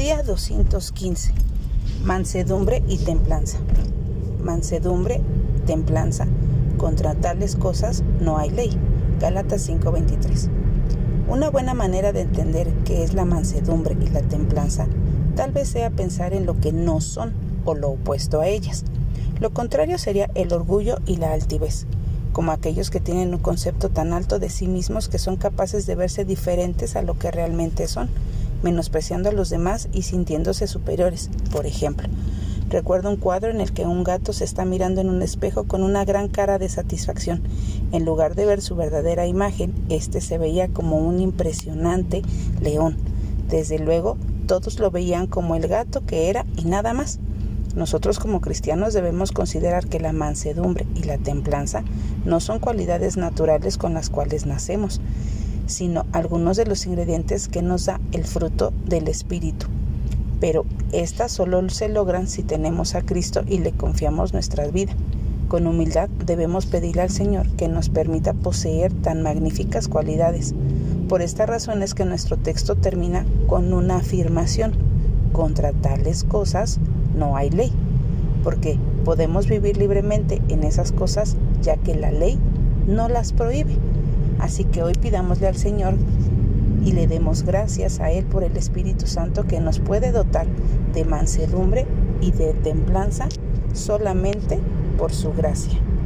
Día 215. Mansedumbre y templanza. Mansedumbre, templanza. Contra tales cosas no hay ley. Gálatas 5:23. Una buena manera de entender qué es la mansedumbre y la templanza tal vez sea pensar en lo que no son o lo opuesto a ellas. Lo contrario sería el orgullo y la altivez, como aquellos que tienen un concepto tan alto de sí mismos que son capaces de verse diferentes a lo que realmente son menospreciando a los demás y sintiéndose superiores, por ejemplo. Recuerdo un cuadro en el que un gato se está mirando en un espejo con una gran cara de satisfacción. En lugar de ver su verdadera imagen, este se veía como un impresionante león. Desde luego, todos lo veían como el gato que era y nada más. Nosotros como cristianos debemos considerar que la mansedumbre y la templanza no son cualidades naturales con las cuales nacemos, sino algunos de los ingredientes que nos da el fruto del Espíritu. Pero estas solo se logran si tenemos a Cristo y le confiamos nuestra vida. Con humildad debemos pedirle al Señor que nos permita poseer tan magníficas cualidades. Por esta razón es que nuestro texto termina con una afirmación. Contra tales cosas no hay ley, porque podemos vivir libremente en esas cosas ya que la ley no las prohíbe. Así que hoy pidámosle al Señor y le demos gracias a Él por el Espíritu Santo que nos puede dotar de mansedumbre y de templanza solamente por su gracia.